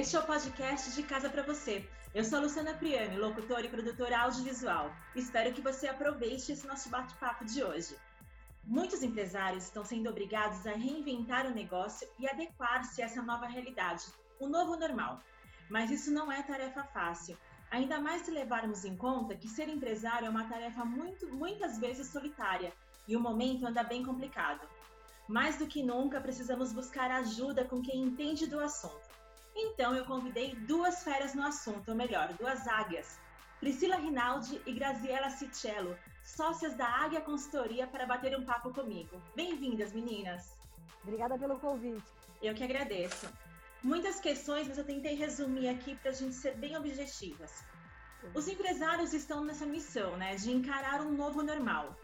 Este é o podcast de Casa para Você. Eu sou a Luciana Priani, locutora e produtora audiovisual. Espero que você aproveite esse nosso bate-papo de hoje. Muitos empresários estão sendo obrigados a reinventar o negócio e adequar-se a essa nova realidade, o novo normal. Mas isso não é tarefa fácil. Ainda mais se levarmos em conta que ser empresário é uma tarefa muito, muitas vezes solitária e o momento anda bem complicado. Mais do que nunca, precisamos buscar ajuda com quem entende do assunto. Então eu convidei duas feras no assunto, ou melhor, duas águias. Priscila Rinaldi e Graziela Cicello, sócias da Águia Consultoria, para bater um papo comigo. Bem-vindas, meninas! Obrigada pelo convite. Eu que agradeço. Muitas questões, mas eu tentei resumir aqui para a gente ser bem objetivas. Os empresários estão nessa missão, né, de encarar um novo normal.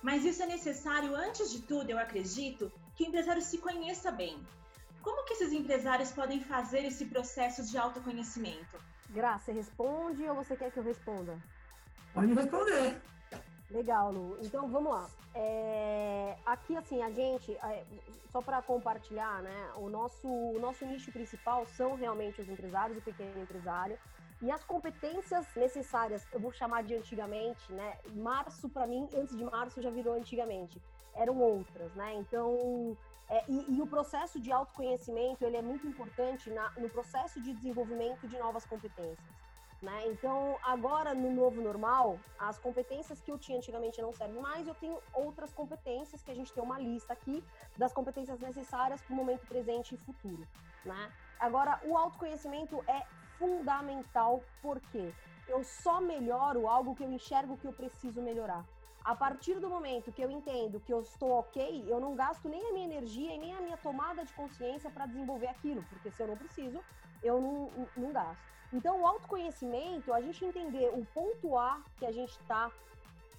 Mas isso é necessário, antes de tudo, eu acredito, que o empresário se conheça bem, como que esses empresários podem fazer esse processo de autoconhecimento? Graça, você responde ou você quer que eu responda? Pode responder. Legal, Lu. Então vamos lá. É... Aqui, assim, a gente, é... só para compartilhar, né? O nosso, o nosso nicho principal são realmente os empresários, o pequeno empresário. E as competências necessárias, eu vou chamar de antigamente, né? Março, para mim, antes de março já virou antigamente. Eram outras, né? Então, é, e, e, o processo de autoconhecimento ele é muito importante na, no processo de desenvolvimento de novas competências. Né? Então, agora no novo normal, as competências que eu tinha antigamente não servem mais, eu tenho outras competências que a gente tem uma lista aqui das competências necessárias para o momento presente e futuro. Né? Agora, o autoconhecimento é fundamental porque eu só melhoro algo que eu enxergo que eu preciso melhorar. A partir do momento que eu entendo que eu estou ok, eu não gasto nem a minha energia e nem a minha tomada de consciência para desenvolver aquilo, porque se eu não preciso, eu não, não gasto. Então, o autoconhecimento, a gente entender o ponto A que a gente está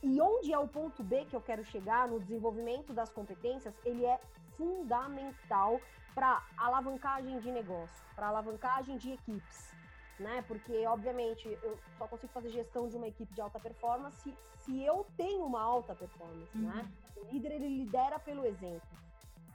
e onde é o ponto B que eu quero chegar no desenvolvimento das competências, ele é fundamental para alavancagem de negócio, para alavancagem de equipes né? Porque, obviamente, eu só consigo fazer gestão de uma equipe de alta performance se eu tenho uma alta performance, né? uhum. né? O líder, ele lidera pelo exemplo.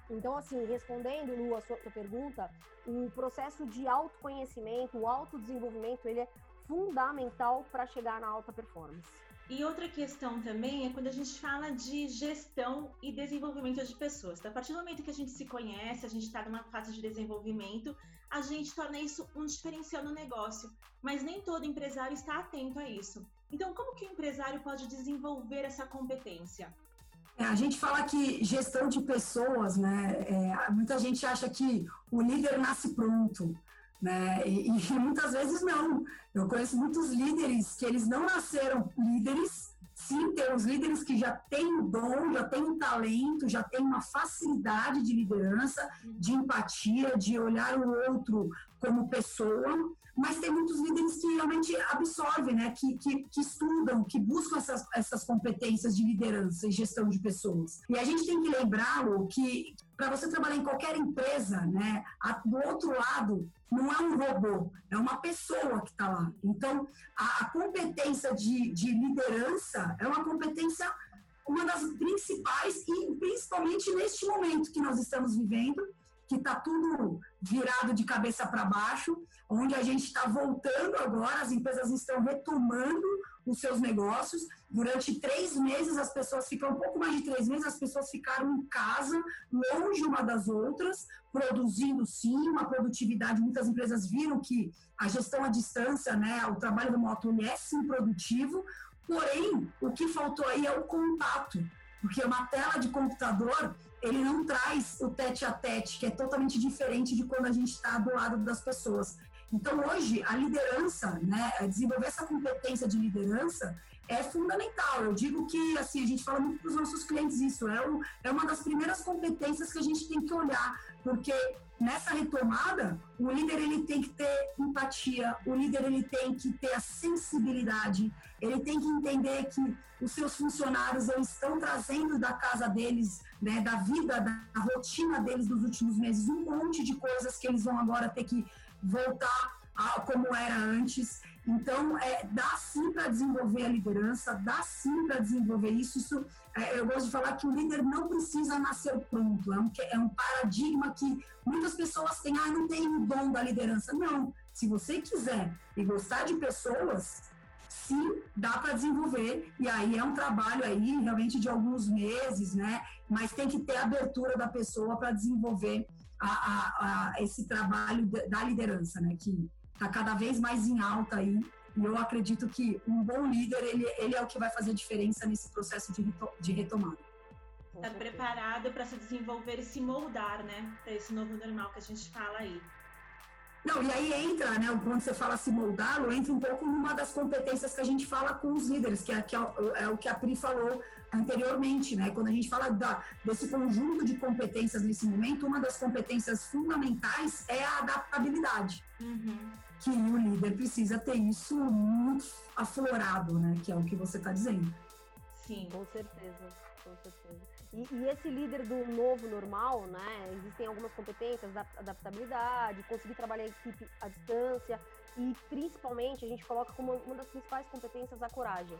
Então, assim, respondendo, Lu, a sua, sua pergunta, o processo de autoconhecimento, o autodesenvolvimento, ele é fundamental para chegar na alta performance. E outra questão também é quando a gente fala de gestão e desenvolvimento de pessoas. Então, a partir do momento que a gente se conhece, a gente está numa fase de desenvolvimento, a gente torna isso um diferencial no negócio. Mas nem todo empresário está atento a isso. Então, como que o empresário pode desenvolver essa competência? É, a gente fala que gestão de pessoas, né? É, muita gente acha que o líder nasce pronto né? E, e, muitas vezes não. Eu conheço muitos líderes que eles não nasceram líderes, sim, tem os líderes que já têm dom, já têm o talento, já têm uma facilidade de liderança, de empatia, de olhar o outro como pessoa, mas tem muitos líderes que realmente absorvem, né? Que, que, que estudam, que buscam essas, essas competências de liderança e gestão de pessoas. E a gente tem que lembrá-lo que para você trabalhar em qualquer empresa, né, do outro lado não é um robô, é uma pessoa que está lá. Então, a, a competência de, de liderança é uma competência uma das principais e principalmente neste momento que nós estamos vivendo, que está tudo virado de cabeça para baixo, onde a gente está voltando agora, as empresas estão retomando os seus negócios. Durante três meses, as pessoas ficam, um pouco mais de três meses, as pessoas ficaram em casa, longe uma das outras, produzindo sim, uma produtividade. Muitas empresas viram que a gestão à distância, né, o trabalho do moto é sim produtivo, porém, o que faltou aí é o contato porque uma tela de computador, ele não traz o tete a tete, que é totalmente diferente de quando a gente está do lado das pessoas. Então, hoje, a liderança, né, desenvolver essa competência de liderança é fundamental. Eu digo que, assim, a gente fala muito para os nossos clientes isso, é, o, é uma das primeiras competências que a gente tem que olhar, porque nessa retomada, o líder ele tem que ter empatia, o líder ele tem que ter a sensibilidade, ele tem que entender que os seus funcionários eles estão trazendo da casa deles, né, da vida, da rotina deles dos últimos meses, um monte de coisas que eles vão agora ter que voltar a como era antes. Então, é, dá sim para desenvolver a liderança, dá sim para desenvolver isso. isso é, eu gosto de falar que o líder não precisa nascer pronto. É um, é um paradigma que muitas pessoas têm, ah, não tem o dom da liderança. Não, Se você quiser e gostar de pessoas, sim, dá para desenvolver. E aí é um trabalho aí realmente de alguns meses, né? Mas tem que ter abertura da pessoa para desenvolver a, a, a, esse trabalho da liderança, né? Que está cada vez mais em alta aí. E eu acredito que um bom líder, ele, ele é o que vai fazer diferença nesse processo de, de retomada. Está preparado para se desenvolver e se moldar, né? Para esse novo normal que a gente fala aí. Não, e aí entra, né, quando você fala se moldá-lo, entra um pouco numa das competências que a gente fala com os líderes, que é, que é, é o que a Pri falou anteriormente, né? Quando a gente fala da, desse conjunto de competências nesse momento, uma das competências fundamentais é a adaptabilidade. Uhum. Que o líder precisa ter isso muito aflorado, né? Que é o que você está dizendo. Sim, com certeza, com certeza. E, e, esse líder do novo normal, né? Existem algumas competências, adaptabilidade, conseguir trabalhar a equipe à distância e principalmente a gente coloca como uma das principais competências a coragem.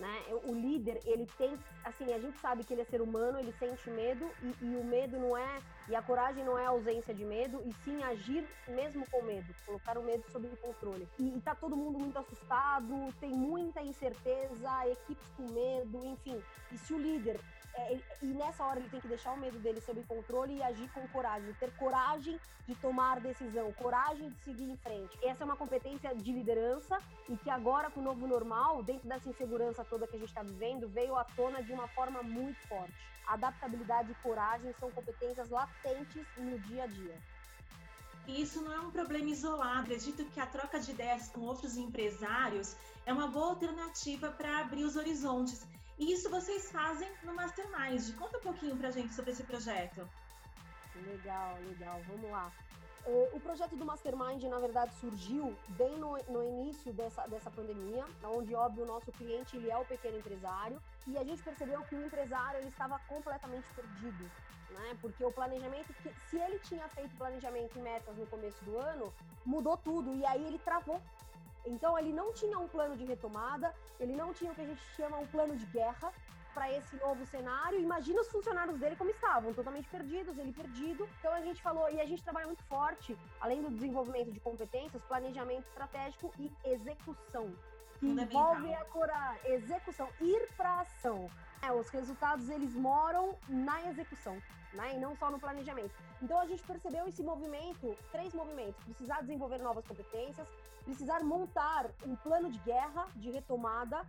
Né? O líder, ele tem, assim, a gente sabe que ele é ser humano, ele sente medo e, e, o medo não é, e a coragem não é a ausência de medo, e sim agir mesmo com medo, colocar o medo sob controle. E, e tá todo mundo muito assustado, tem muita incerteza, equipes com medo, enfim. E se o líder é, e nessa hora ele tem que deixar o medo dele sob controle e agir com coragem, ter coragem de tomar decisão, coragem de seguir em frente. Essa é uma competência de liderança e que agora, com o novo normal, dentro dessa insegurança toda que a gente está vivendo, veio à tona de uma forma muito forte. Adaptabilidade e coragem são competências latentes no dia a dia. E isso não é um problema isolado. Acredito que a troca de ideias com outros empresários é uma boa alternativa para abrir os horizontes e isso vocês fazem no Mastermind. Conta um pouquinho pra gente sobre esse projeto. Legal, legal. Vamos lá. O projeto do Mastermind, na verdade, surgiu bem no, no, início dessa, dessa pandemia, onde, óbvio, o nosso cliente ele é o pequeno empresário, e a gente percebeu que o empresário ele estava completamente perdido, né? Porque o planejamento, que, se ele tinha feito planejamento e metas no começo do ano, mudou tudo, e aí ele travou. Então ele não tinha um plano de retomada, ele não tinha o que a gente chama um plano de guerra para esse novo cenário. Imagina os funcionários dele como estavam, totalmente perdidos, ele perdido. Então a gente falou, e a gente trabalha muito forte, além do desenvolvimento de competências, planejamento estratégico e execução. Que envolve a coragem, execução, ir para ação. É, os resultados eles moram na execução, né? E não só no planejamento. Então a gente percebeu esse movimento, três movimentos: precisar desenvolver novas competências, precisar montar um plano de guerra, de retomada,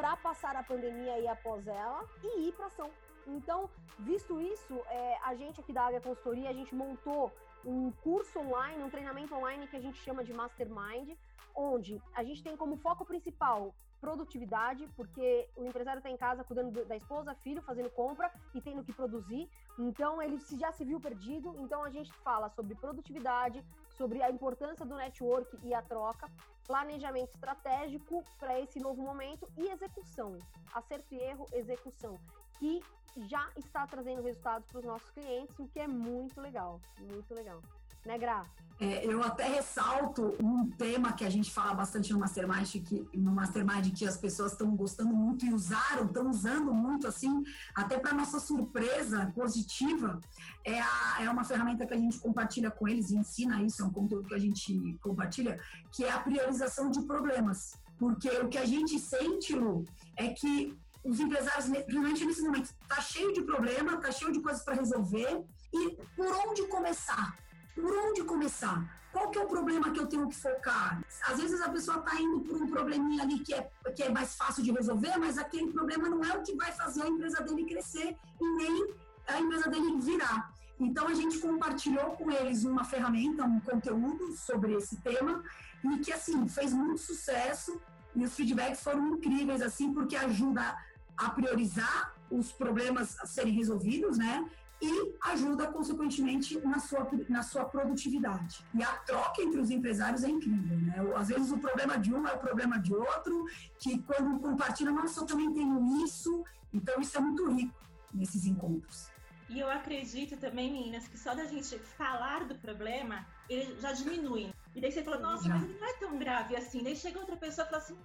para passar a pandemia e após ela, e ir para ação. Então, visto isso, é, a gente aqui da Águia Consultoria, a gente montou um curso online, um treinamento online que a gente chama de Mastermind, onde a gente tem como foco principal produtividade, porque o empresário está em casa cuidando da esposa, filho, fazendo compra e tendo que produzir. Então, ele já se viu perdido. Então, a gente fala sobre produtividade, sobre a importância do network e a troca, planejamento estratégico para esse novo momento e execução. Acerto e erro, execução. Que já está trazendo resultados para os nossos clientes, o que é muito legal. Muito legal né, Gra? É, eu até ressalto um tema que a gente fala bastante no Mastermind, que, no Mastermind que as pessoas estão gostando muito e usaram, estão usando muito, assim, até para nossa surpresa positiva, é, a, é uma ferramenta que a gente compartilha com eles e ensina isso, é um conteúdo que a gente compartilha, que é a priorização de problemas. Porque o que a gente sente, Lu, é que os empresários, principalmente nesse momento, tá cheio de problema, tá cheio de coisas para resolver, e por onde começar? por onde começar? Qual que é o problema que eu tenho que focar? Às vezes a pessoa está indo por um probleminha ali que é, que é mais fácil de resolver, mas aquele problema não é o que vai fazer a empresa dele crescer e nem a empresa dele virar. Então a gente compartilhou com eles uma ferramenta, um conteúdo sobre esse tema e que assim fez muito sucesso e os feedbacks foram incríveis assim porque ajuda a priorizar os problemas a serem resolvidos, né? e ajuda, consequentemente, na sua, na sua produtividade. E a troca entre os empresários é incrível, né? Às vezes o problema de um é o problema de outro, que quando compartilha, nossa, eu também tenho isso. Então, isso é muito rico nesses encontros. E eu acredito também, meninas, que só da gente falar do problema, ele já diminui. E daí você fala, nossa, já. mas ele não é tão grave assim. Daí chega outra pessoa e fala assim,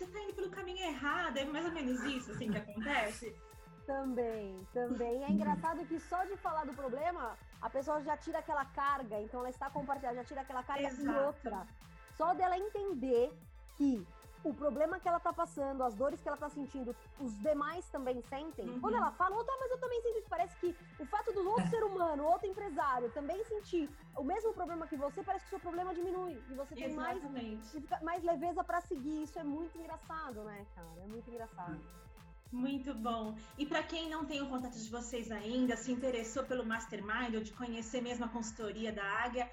você tá indo pelo caminho errado. É mais ou menos isso assim que acontece. Também, também. É engraçado que só de falar do problema, a pessoa já tira aquela carga, então ela está compartilhando, já tira aquela carga Exato. e outra. Só dela entender que o problema que ela tá passando, as dores que ela tá sentindo, os demais também sentem. Uhum. Quando ela fala, oh, tá, mas eu também sinto isso. Parece que o fato do outro ser humano, outro empresário, também sentir o mesmo problema que você, parece que o seu problema diminui. E você tem mais, mais leveza para seguir. Isso é muito engraçado, né, cara? É muito engraçado. Muito bom. E para quem não tem o contato de vocês ainda, se interessou pelo Mastermind ou de conhecer mesmo a consultoria da Águia,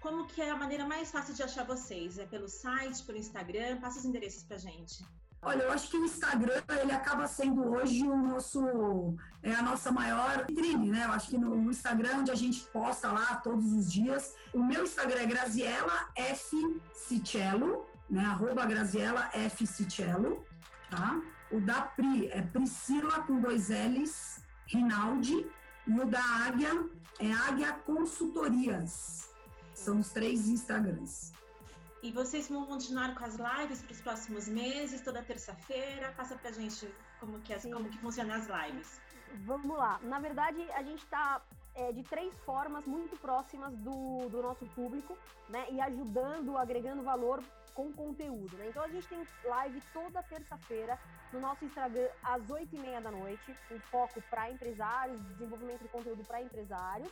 como que é a maneira mais fácil de achar vocês? É pelo site, pelo Instagram? Passa os endereços pra gente. Olha, eu acho que o Instagram ele acaba sendo hoje o nosso é a nossa maior vitrine, né? Eu acho que no Instagram onde a gente posta lá todos os dias. O meu Instagram é Graziela F Cicello, né? Arroba Graziela F Cicello, tá? O da Pri é Priscila com dois L's, Rinaldi, e o da Águia é Águia Consultorias. São os três Instagrams. E vocês vão continuar com as lives para os próximos meses, toda terça-feira? Passa para a gente como que, como que funciona as lives. Vamos lá. Na verdade, a gente está é, de três formas muito próximas do, do nosso público, né? E ajudando, agregando valor com conteúdo, né? Então a gente tem live toda terça-feira no nosso Instagram às oito e meia da noite, com foco para empresários, desenvolvimento de conteúdo para empresários.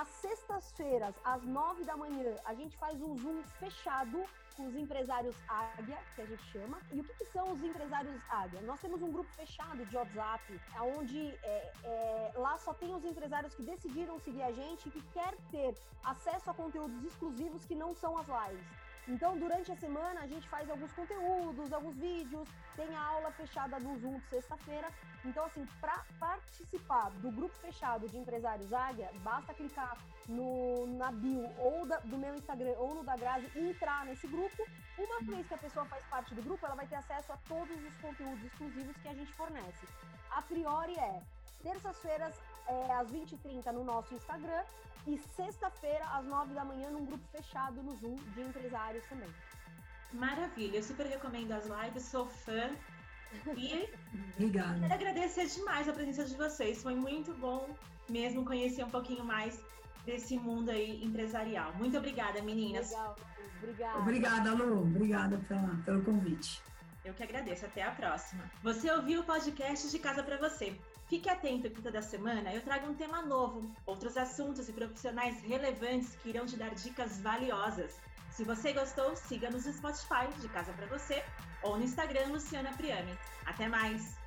Às sextas-feiras, às nove da manhã, a gente faz um Zoom fechado com os empresários Águia, que a gente chama. E o que, que são os empresários Águia? Nós temos um grupo fechado de WhatsApp, onde é, é, lá só tem os empresários que decidiram seguir a gente e que quer ter acesso a conteúdos exclusivos que não são as lives. Então, durante a semana, a gente faz alguns conteúdos, alguns vídeos, tem a aula fechada no Zoom de sexta-feira. Então, assim, para participar do grupo fechado de empresários Águia, basta clicar no, na bio ou da, do meu Instagram ou no da Grazi e entrar nesse grupo. Uma vez que a pessoa faz parte do grupo, ela vai ter acesso a todos os conteúdos exclusivos que a gente fornece. A priori é terças-feiras é, às 20h30 no nosso Instagram e sexta-feira, às 9 da manhã, num grupo fechado no Zoom de empresários também. Maravilha, eu super recomendo as lives, sou fã. E Obrigada. quero agradecer demais a presença de vocês. Foi muito bom mesmo conhecer um pouquinho mais desse mundo aí empresarial. Muito obrigada, meninas. Legal, obrigada. Obrigada, Lu. Obrigada pela, pelo convite. Eu que agradeço. Até a próxima. Você ouviu o podcast de Casa para Você. Fique atento que toda semana eu trago um tema novo, outros assuntos e profissionais relevantes que irão te dar dicas valiosas. Se você gostou, siga-nos no Spotify de Casa para Você ou no Instagram Luciana Priani. Até mais!